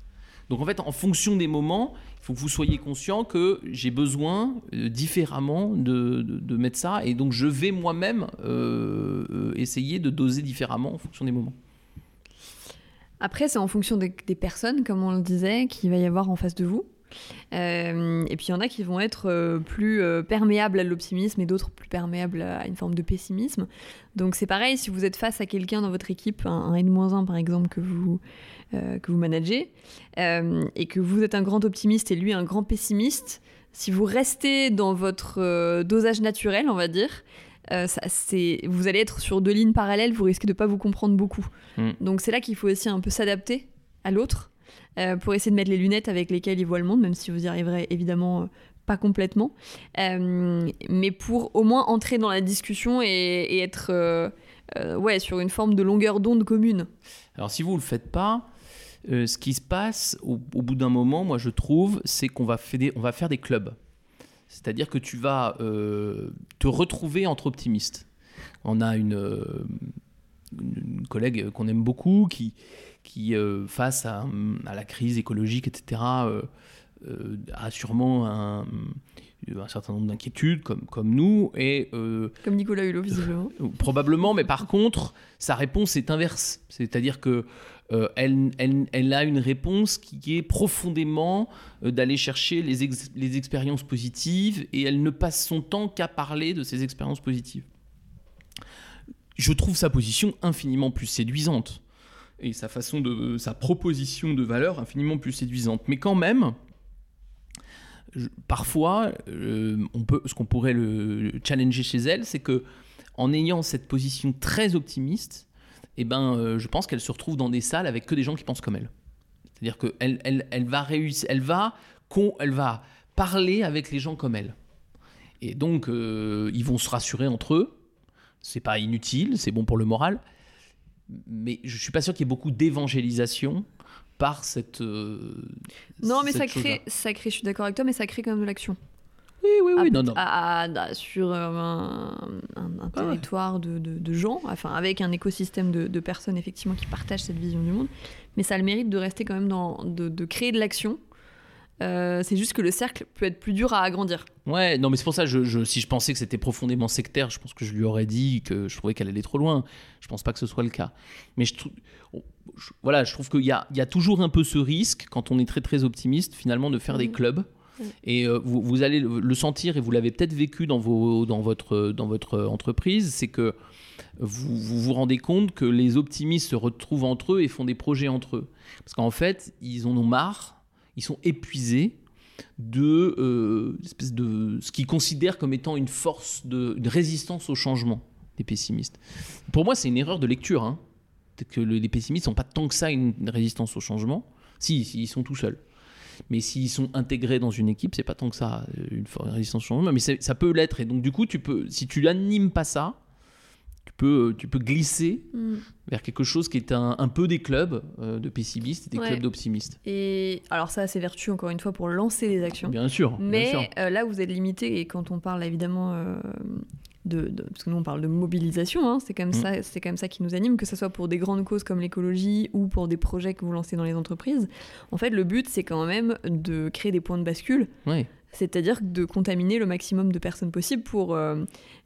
Donc en fait, en fonction des moments, il faut que vous soyez conscient que j'ai besoin euh, différemment de, de- mettre ça, et donc je vais moi-même euh, essayer de doser différemment en fonction des moments. Après, c'est en fonction des, des personnes, comme on le disait, qu'il va y avoir en face de vous. Euh, et puis il y en a qui vont être euh, plus euh, perméables à l'optimisme et d'autres plus perméables à une forme de pessimisme. Donc c'est pareil, si vous êtes face à quelqu'un dans votre équipe, un, un N-1 par exemple, que vous, que vous managez, et que vous êtes un grand optimiste et lui un grand pessimiste, si vous restez dans votre dosage naturel, on va dire, euh, ça, vous allez être sur deux lignes parallèles, vous risquez de pas vous comprendre beaucoup. Mm. Donc c'est là qu'il faut aussi un peu s'adapter à l'autre pour essayer de mettre les lunettes avec lesquelles il voit le monde, même si vous y arriverez évidemment euh, pas complètement, Euh, mais pour au moins entrer dans la discussion et, être euh, euh, ouais, sur une forme de longueur d'onde commune. Alors si vous ne le faites pas, euh, ce qui se passe au, bout d'un moment, moi je trouve, c'est qu'on va, faire des- va faire des clubs. C'est-à-dire que tu vas euh, te retrouver entre optimistes. On a euh, une- une collègue qu'on aime beaucoup qui, qui euh, face à, à la crise écologique, etc., euh, euh, a sûrement un, un certain nombre d'inquiétudes, comme, comme nous, et euh, Comme Nicolas Hulot, visiblement. Probablement, mais par contre, sa réponse est inverse. C'est-à-dire que euh, elle, elle- elle a une réponse qui est profondément euh, d'aller chercher les, ex- les expériences positives et elle ne passe son temps qu'à parler de ces expériences positives. Je trouve sa position infiniment plus séduisante et sa façon de sa proposition de valeur infiniment plus séduisante. Mais quand même, parfois, euh, on peut, ce qu'on pourrait le, le challenger chez elle, c'est que en ayant cette position très optimiste, eh ben, euh, je pense qu'elle se retrouve dans des salles avec que des gens qui pensent comme elle. C'est-à-dire qu'elle elle, elle va réussir, elle va, con- elle va parler avec les gens comme elle. Et donc, euh, ils vont se rassurer entre eux. C'est pas inutile, c'est bon pour le moral. Mais je suis pas sûr qu'il y ait beaucoup d'évangélisation par cette. euh, Non, mais cette ça crée, ça crée, je suis d'accord avec toi, mais ça crée quand même de l'action. Oui, oui, oui, À- non, non. à- à- sur euh, un, un- un territoire de, de- de gens, enfin avec un écosystème de, de personnes effectivement qui partagent cette vision du monde, mais ça a le mérite de rester quand même dans, de, de créer de l'action. Euh, c'est juste que le cercle peut être plus dur à agrandir. Ouais, non, mais c'est pour ça, je, je- si je pensais que c'était profondément sectaire, je pense que je lui aurais dit que je trouvais qu'elle allait trop loin. Je pense pas que ce soit le cas. Mais je voilà, je trouve qu'il y a, il y a toujours un peu ce risque, quand on est très très optimiste, finalement, de faire des Mhm. clubs. Mhm. Et euh, vous, vous allez le, le sentir, et vous l'avez peut-être vécu dans, vos, dans, votre, dans votre entreprise, c'est que vous, vous vous rendez compte que les optimistes se retrouvent entre eux et font des projets entre eux. Parce qu'en fait, ils en ont marre, ils sont épuisés de, euh, espèce de ce qu'ils considèrent comme étant une force de, résistance au changement des pessimistes. Pour moi, c'est une erreur de lecture. hein. Peut-être que le- les pessimistes n'ont pas tant que ça une résistance au changement. Si, ils sont tout seuls. Mais s'ils sont intégrés dans une équipe, c'est pas tant que ça euh, une, résistance au changement, mais ça peut l'être. Et donc du coup, tu peux, si tu n'animes pas ça, tu peux, tu peux glisser Mm. vers quelque chose qui est un, un peu des clubs euh, de pessimistes et des Ouais. clubs d'optimistes. Et alors ça, c'est vertu encore une fois pour lancer les actions. Bien sûr, bien Mais sûr. euh, là, vous êtes limité et quand on parle évidemment euh, de, de- parce que nous on parle de mobilisation, hein, c'est comme Mm. ça, c'est comme ça qui nous anime, que ce soit pour des grandes causes comme l'écologie ou pour des projets que vous lancez dans les entreprises. En fait, le but c'est quand même de créer des points de bascule. Ouais. C'est-à-dire de contaminer le maximum de personnes possible pour, euh,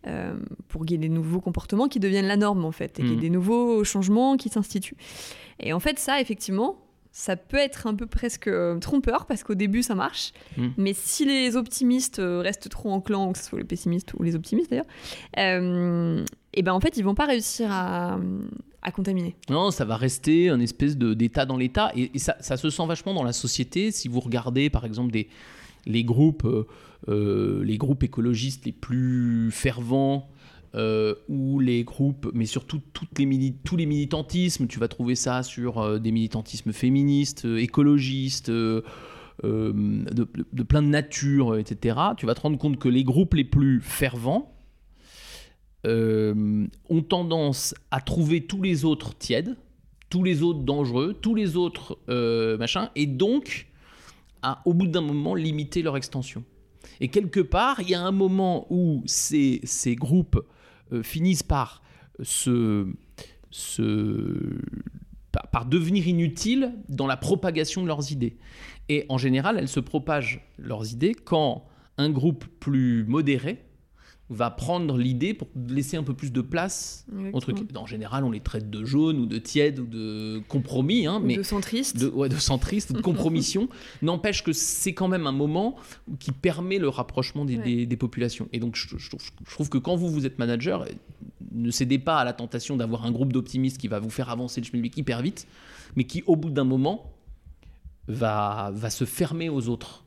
euh, pour qu'il y ait des nouveaux comportements qui deviennent la norme, en fait, et qu'il y ait Mhm. des nouveaux changements qui s'instituent. Et en fait, ça, effectivement, ça peut être un peu presque euh, trompeur, parce qu'au début, ça marche. Mhm. Mais si les optimistes restent trop en clan, ou que ce soit les pessimistes ou les optimistes d'ailleurs, euh, et ben en fait, ils vont pas réussir à, à contaminer. Non, ça va rester un espèce d'état dans l'état. Et, et ça, ça se sent vachement dans la société. Si vous regardez, par exemple, des, les, groupes, euh, euh, les groupes écologistes les plus fervents, euh, où les groupes, mais surtout toutes les tous les militantismes, tu vas trouver ça sur des militantismes féministes, écologistes, de, plein de nature, etc. Tu vas te rendre compte que les groupes les plus fervents ont tendance à trouver tous les autres tièdes, tous les autres dangereux, tous les autres euh, machin, et donc au bout d'un moment, limiter leur extension. Et quelque part, il y a un moment où ces, ces groupes euh, finissent par se, se- par devenir inutiles dans la propagation de leurs idées. Et en général, elles se propagent leurs idées quand un groupe plus modéré va prendre l'idée pour laisser un peu plus de place au truc. En général, on les traite de jaunes ou de tièdes ou de compromis, hein, mais de centristes. de, ouais, de centristes, de compromission. N'empêche que c'est quand même un moment qui permet le rapprochement des, Ouais. des- des populations. Et donc, je, je trouve, je trouve que quand vous, vous êtes manager, ne cédez pas à la tentation d'avoir un groupe d'optimistes qui va vous faire avancer le schmilblick hyper vite, mais qui, au bout d'un moment, va, va se fermer aux autres.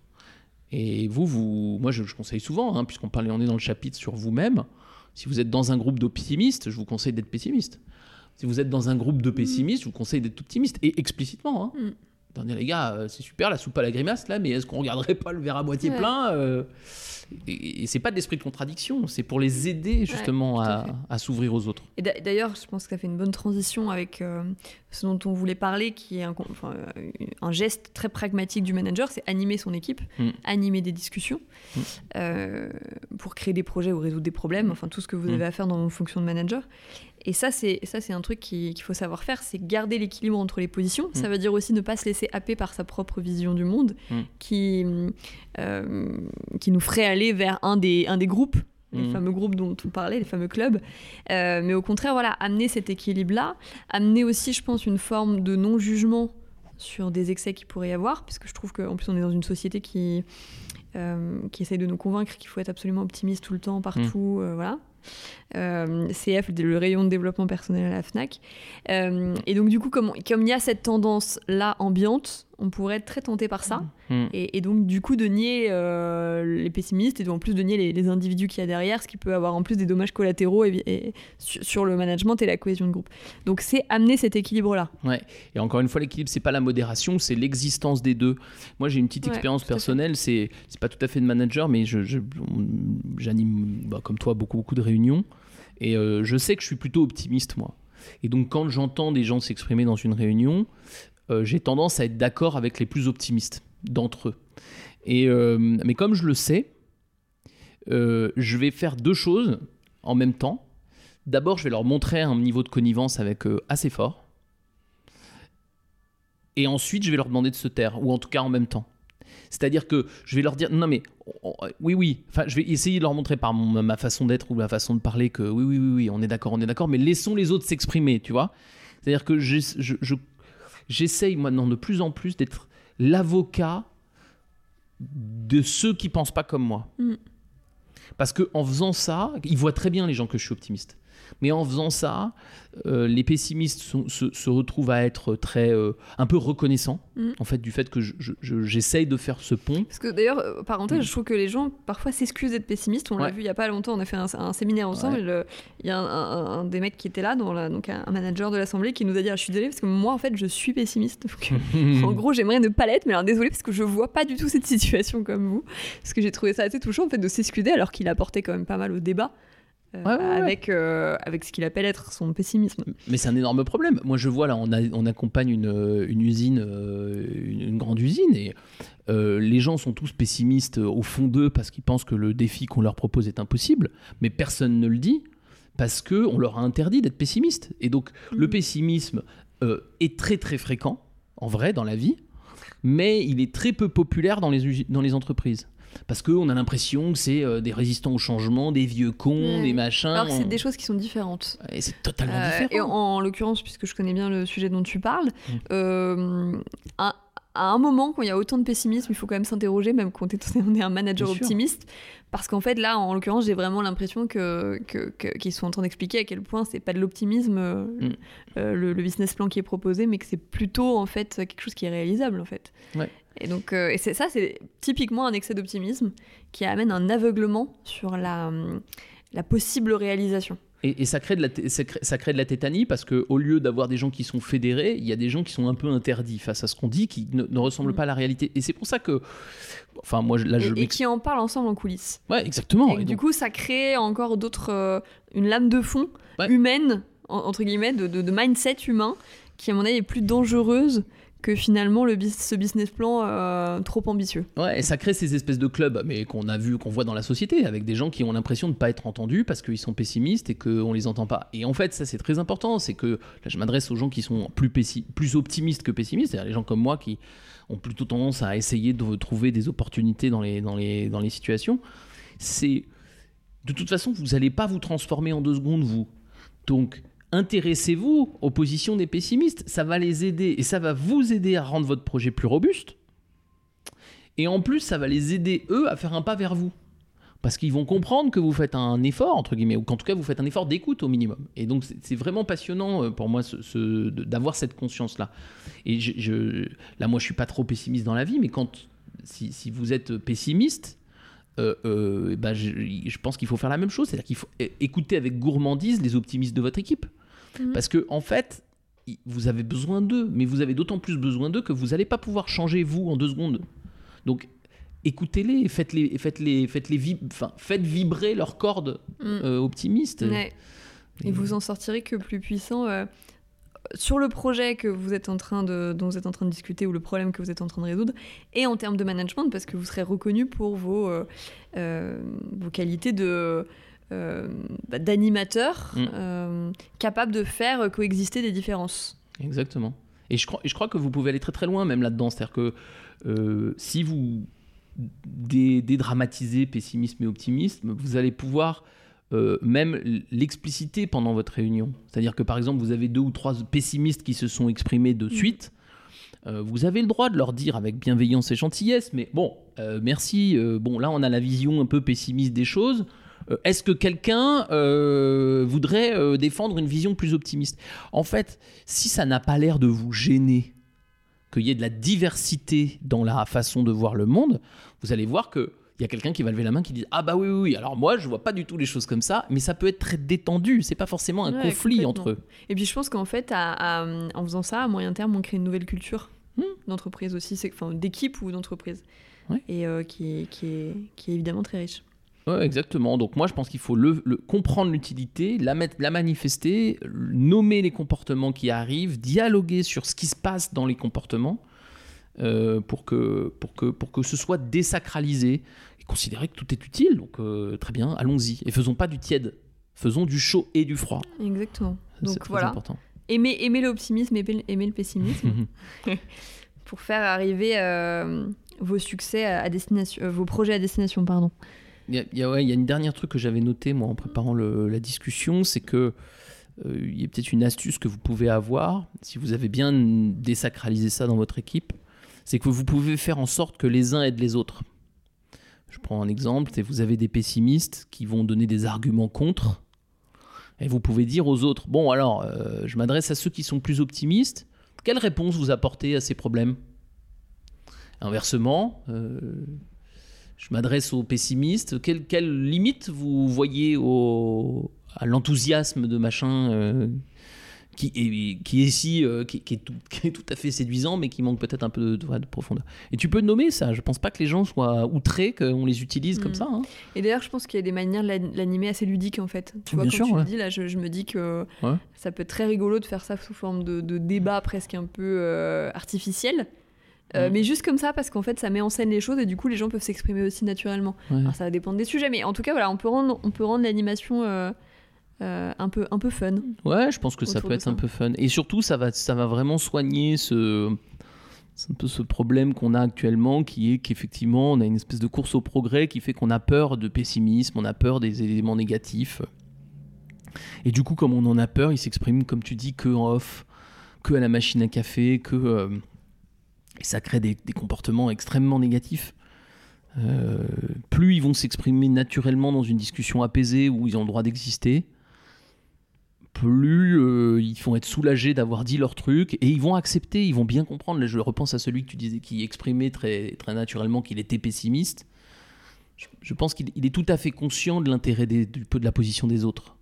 Et vous, vous moi, je, conseille souvent, hein, puisqu'on parle, on est dans le chapitre sur vous-même. Si vous êtes dans un groupe d'optimistes, je vous conseille d'être pessimiste. Si vous êtes dans un groupe de pessimistes, je vous conseille d'être optimiste et explicitement. Hein. Mm. Les gars, euh, c'est super la soupe à la grimace là, mais est-ce qu'on regarderait pas le verre à moitié Ouais. plein euh, Et, et c'est pas de l'esprit de contradiction, c'est pour les aider justement à s'ouvrir aux autres. Et d'a- d'ailleurs, je pense que ça fait une bonne transition avec euh, ce dont on voulait parler, qui est un, con- enfin, un geste très pragmatique du manager, c'est animer son équipe, Mm. animer des discussions Mm. euh, pour créer des projets ou résoudre des problèmes, enfin tout ce que vous Mm. avez à faire dans vos fonctions de manager. Et ça, c'est ça, c'est un truc qui- qu'il faut savoir faire, c'est garder l'équilibre entre les positions. Ça Mm. veut dire aussi ne pas se laisser happer par sa propre vision du monde, Mm. qui euh, qui nous ferait aller vers un des un des groupes les Mm. fameux groupes dont on parlait, les fameux clubs. Euh, mais au contraire, voilà, amener cet équilibre-là, amener aussi, je pense, une forme de non-jugement sur des excès qu'il pourrait y avoir, puisque je trouve qu'en plus on est dans une société qui, euh, qui essaye de nous convaincre qu'il faut être absolument optimiste tout le temps, partout, voilà. Euh, CF, le rayon de développement personnel à la FNAC. Euh, et donc du coup, comme comme il y a cette tendance-là ambiante, on pourrait être très tenté par ça. Mm. Et, et donc, du coup, de nier euh, les pessimistes et en plus de nier les, les individus qu'il y a derrière, ce qui peut avoir en plus des dommages collatéraux et, et sur, sur le management et la cohésion de groupe. Donc, c'est amener cet équilibre-là. Ouais. Et encore une fois, l'équilibre, c'est pas la modération, c'est l'existence des deux. Moi, j'ai une petite Ouais, expérience personnelle. C'est pas tout à fait de manager, mais j'anime bah, comme toi beaucoup beaucoup de réunions et euh, je sais que je suis plutôt optimiste moi. Et donc, quand j'entends des gens s'exprimer dans une réunion, euh, j'ai tendance à être d'accord avec les plus optimistes d'entre eux. Et euh, mais comme je le sais, euh, je vais faire deux choses en même temps. D'abord, je vais leur montrer un niveau de connivence avec eux assez fort. Et ensuite, je vais leur demander de se taire, ou en tout cas en même temps. C'est-à-dire que je vais leur dire, non mais, oui, oui, enfin, je vais essayer de leur montrer par ma façon d'être ou ma façon de parler que oui, oui, oui, on est d'accord, on est d'accord, mais laissons les autres s'exprimer, tu vois. C'est-à-dire que je- j'essaye maintenant de plus en plus d'être l'avocat de ceux qui pensent pas comme moi. Mm. Parce que en faisant ça, ils voient très bien les gens que je suis optimiste. Mais en faisant ça, euh, les pessimistes sont- se, se retrouvent à être très euh, un peu reconnaissants Mm. en fait du fait que je- je- je- j'essaye de faire ce pont. Parce que d'ailleurs, euh, parenthèse, je trouve que les gens parfois s'excusent d'être pessimistes. On l'a vu il y a pas longtemps, on a fait un, un séminaire ensemble. Ouais. Il y a un, un- un des mecs qui était là, la- donc un, un manager de l'assemblée, qui nous a dit ah, Je suis désolé parce que moi, en fait, je suis pessimiste. Donc, en gros, j'aimerais ne pas l'être, mais alors désolé parce que je vois pas du tout cette situation comme vous. Parce que j'ai trouvé ça assez touchant en fait de s'excuser alors qu'il apportait quand même pas mal au débat. Euh, Ouais, ouais, ouais. Avec, euh, avec ce qu'il appelle être son pessimisme. Mais c'est un énorme problème. Moi, je vois là, on, a- on accompagne une, euh, une usine, euh, une, une grande usine, et euh, les gens sont tous pessimistes au fond d'eux parce qu'ils pensent que le défi qu'on leur propose est impossible, mais personne ne le dit parce que on leur a interdit d'être pessimiste. Et donc, le pessimisme euh, est très très fréquent, en vrai, dans la vie, mais il est très peu populaire dans les, dans les entreprises. Parce qu'on a l'impression que c'est euh, des résistants au changement, des vieux cons, Ouais. des machins. Alors que c'est on- des choses qui sont différentes. Et c'est totalement Euh, différent. Et en, en l'occurrence, puisque je connais bien le sujet dont tu parles, Mm. euh, à, à un moment, quand il y a autant de pessimisme, il faut quand même s'interroger, même quand on est- on un manager Bien sûr. optimiste. Parce qu'en fait, là, en l'occurrence, j'ai vraiment l'impression que, que- que- qu'ils sont en train d'expliquer à quel point c'est pas de l'optimisme, Mm. le, le business plan qui est proposé, mais que c'est plutôt, en fait, quelque chose qui est réalisable, en fait. Ouais. Et donc, euh, et c'est ça, c'est typiquement un excès d'optimisme qui amène un aveuglement sur la, la possible réalisation. Et, et ça, crée de la ça crée- ça crée de la tétanie parce que au lieu d'avoir des gens qui sont fédérés, il y a des gens qui sont un peu interdits face à ce qu'on dit, qui ne, ne ressemblent pas à la réalité. Et c'est pour ça que, enfin, moi, là, je et, qui en parlent ensemble en coulisses. Ouais, exactement. Et Et du donc- coup, ça crée encore d'autres. euh, une lame de fond humaine, en- entre guillemets, de, de- de mindset humain, qui, à mon avis, est plus dangereuse que finalement le, ce business plan euh, trop ambitieux. Ouais, et ça crée ces espèces de clubs, mais qu'on a vu, qu'on voit dans la société, avec des gens qui ont l'impression de ne pas être entendus parce qu'ils sont pessimistes et qu'on les entend pas. Et en fait, ça c'est très important, c'est que là je m'adresse aux gens qui sont plus, plus optimistes que pessimistes, c'est-à-dire les gens comme moi qui ont plutôt tendance à essayer de trouver des opportunités dans les, dans les, dans les situations. C'est de toute façon, vous n'allez pas vous transformer en deux secondes, vous. Donc, intéressez-vous aux positions des pessimistes. Ça va les aider et ça va vous aider à rendre votre projet plus robuste. Et en plus, ça va les aider, eux, à faire un pas vers vous. Parce qu'ils vont comprendre que vous faites un effort, entre guillemets, ou qu'en tout cas, vous faites un effort d'écoute au minimum. Et donc, c'est- vraiment passionnant euh, pour moi d'avoir cette conscience-là. Et là, moi, je suis pas trop pessimiste dans la vie, mais quand, si, vous êtes pessimiste, euh, euh, ben, je, je pense qu'il faut faire la même chose. C'est-à-dire qu'il faut écouter avec gourmandise les optimistes de votre équipe. Mhm. Parce que, en fait, vous avez besoin d'eux, mais vous avez d'autant plus besoin d'eux que vous n'allez pas pouvoir changer vous en deux secondes. Donc, écoutez-les, faites-les, faites-les, faites-les vib- enfin, faites vibrer leurs cordes Mm. euh, optimistes. Ouais. Et vous en sortirez que plus puissant euh, sur le projet que vous êtes en train de, dont vous êtes en train de discuter ou le problème que vous êtes en train de résoudre, et en termes de management, parce que vous serez reconnu pour vos, euh, vos qualités de bah, d'animateur Mm. euh, capable de faire coexister des différences. Exactement. Et je crois, et je crois que vous pouvez aller très très loin même là-dedans. C'est-à-dire que euh, si vous dé- dédramatisez pessimisme et optimisme, vous allez pouvoir euh, même l'expliciter pendant votre réunion. C'est-à-dire que par exemple, vous avez deux ou trois pessimistes qui se sont exprimés de suite. Euh, vous avez le droit de leur dire avec bienveillance et gentillesse, mais bon, euh, merci. euh, bon, là, on a la vision un peu pessimiste des choses. Euh, Est-ce que quelqu'un euh, voudrait euh, défendre une vision plus optimiste? En fait, si ça n'a pas l'air de vous gêner, qu'il y ait de la diversité dans la façon de voir le monde, vous allez voir que il y a quelqu'un qui va lever la main qui dit ah bah oui oui oui. Alors moi je vois pas du tout les choses comme ça mais ça peut être très détendu. C'est pas forcément un Ouais, conflit entre eux. Et puis je pense qu'en fait, à- à- en faisant ça, à moyen terme, on crée une nouvelle culture Hmm. d'entreprise aussi, c'est- enfin d'équipe ou d'entreprise, et euh, qui, est, qui est évidemment très riche. Ouais, exactement. Donc moi, je pense qu'il faut le, le- comprendre l'utilité, la, mettre, la manifester, nommer les comportements qui arrivent, dialoguer sur ce qui se passe dans les comportements euh, pour, que, pour, que, pour que ce soit désacralisé et considérer que tout est utile. Donc euh, très bien, allons-y. Et faisons pas du tiède, faisons du chaud et du froid. Exactement. Donc très voilà. important. Aimer, aimer l'optimisme, aimer, aimer le pessimisme, pour faire arriver euh, vos succès à, destination, vos projets à destination, pardon. Il y a, une dernière truc que j'avais noté moi en préparant la discussion, c'est que euh, il y a peut-être une astuce que vous pouvez avoir si vous avez bien désacralisé ça dans votre équipe, c'est que vous pouvez faire en sorte que les uns aident les autres. Je prends un exemple, vous avez des pessimistes qui vont donner des arguments contre, et vous pouvez dire aux autres bon alors euh, je m'adresse à ceux qui sont plus optimistes, quelle réponse vous apportez à ces problèmes? Inversement, euh, je m'adresse aux pessimistes. Quelle, quelle limite vous voyez au, à l'enthousiasme de machin euh, qui, est, qui est si euh, qui, qui est tout, qui est tout à fait séduisant, mais qui manque peut-être un peu de, de- de profondeur? Et tu peux nommer ça. Je pense pas que les gens soient outrés qu'on les utilise comme Mm. ça. hein. Et d'ailleurs, je pense qu'il y a des manières de l'an- l'animer assez ludiques en fait. Tu vois, Bien quand sûr, tu ouais. le dis, là, je, je me dis que Ouais. ça peut être très rigolo de faire ça sous forme de, de débat presque un peu euh, artificiel. Euh, Mm. Mais juste comme ça, parce qu'en fait, ça met en scène les choses et du coup, les gens peuvent s'exprimer aussi naturellement. Ouais. Alors, ça va dépendre des sujets, mais en tout cas, voilà, on peut rendre, on peut rendre l'animation euh, euh, un, peu, un peu fun. Ouais, je pense que ça peut être un peu fun. Et surtout, ça va, ça va vraiment soigner ce, un peu ce problème qu'on a actuellement, qui est qu'effectivement, on a une espèce de course au progrès qui fait qu'on a peur de pessimisme, on a peur des éléments négatifs. Et du coup, comme on en a peur, il s'exprime, comme tu dis, que en off, que à la machine à café, que et ça crée des, des comportements extrêmement négatifs. Euh, plus ils vont s'exprimer naturellement dans une discussion apaisée où ils ont le droit d'exister, plus euh, ils vont être soulagés d'avoir dit leur truc et ils vont accepter, ils vont bien comprendre. Là, je repense à celui que tu disais qui exprimait très, très naturellement qu'il était pessimiste. Je, je pense qu'il il est tout à fait conscient de l'intérêt peu de la position des autres.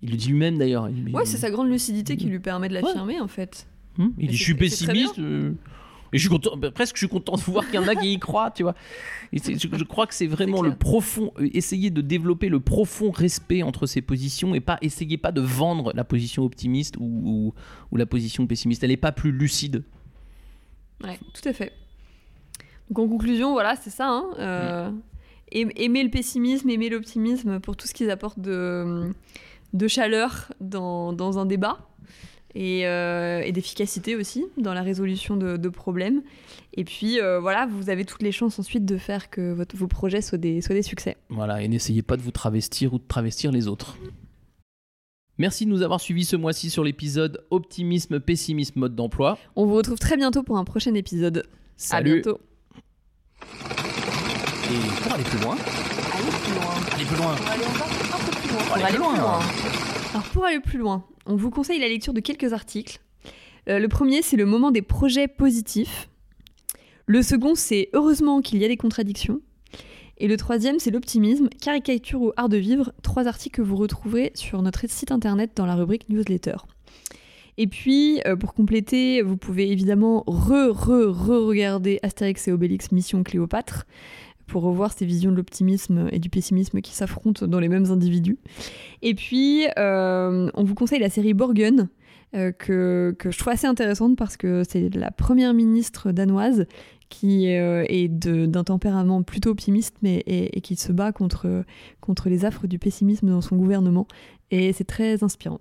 Il le dit lui-même d'ailleurs. Il- Ouais, c'est sa grande lucidité qui lui permet de l'affirmer en fait. Hmm, il dit je suis c'est très pessimiste. euh, et je suis content, bah, presque je suis content de voir qu'il y en a qui y croient, tu vois. Et je, je crois que c'est vraiment le profond, euh, essayer de développer le profond respect entre ces positions et pas essayer pas de vendre la position optimiste ou, ou, ou la position pessimiste. Elle n'est pas plus lucide. Ouais, tout à fait. Donc en conclusion, voilà, c'est ça. hein, euh, aim- Aimer le pessimisme, aimer l'optimisme pour tout ce qu'ils apportent de, de chaleur dans, dans un débat et, euh, et d'efficacité aussi dans la résolution de, de problèmes. Et puis euh, voilà, vous avez toutes les chances ensuite de faire que votre- vos projets soient des, soient des succès. Voilà, et n'essayez pas de vous travestir ou de travestir les autres. Merci de nous avoir suivis ce mois-ci sur l'épisode Optimisme, pessimisme, mode d'emploi. On vous retrouve très bientôt pour un prochain épisode. Salut. À bientôt. Et pour aller plus loin, Aller plus loin. aller plus loin. Pour aller encore un peu plus loin. Pour aller plus loin. Pour aller plus loin, on vous conseille la lecture de quelques articles. Euh, le premier, c'est le moment des projets positifs. Le second, c'est heureusement qu'il y a des contradictions. Et le troisième, c'est l'optimisme, caricature ou art de vivre. Trois articles que vous retrouverez sur notre site internet dans la rubrique newsletter. Et puis, euh, pour compléter, vous pouvez évidemment re-re-re-regarder Astérix et Obélix Mission Cléopâtre pour revoir ces visions de l'optimisme et du pessimisme qui s'affrontent dans les mêmes individus. Et puis, euh, on vous conseille la série Borgen, euh, que, que je trouve assez intéressante parce que c'est la première ministre danoise qui euh, est d'un tempérament plutôt optimiste mais, et, et qui se bat contre, contre les affres du pessimisme dans son gouvernement. Et c'est très inspirant.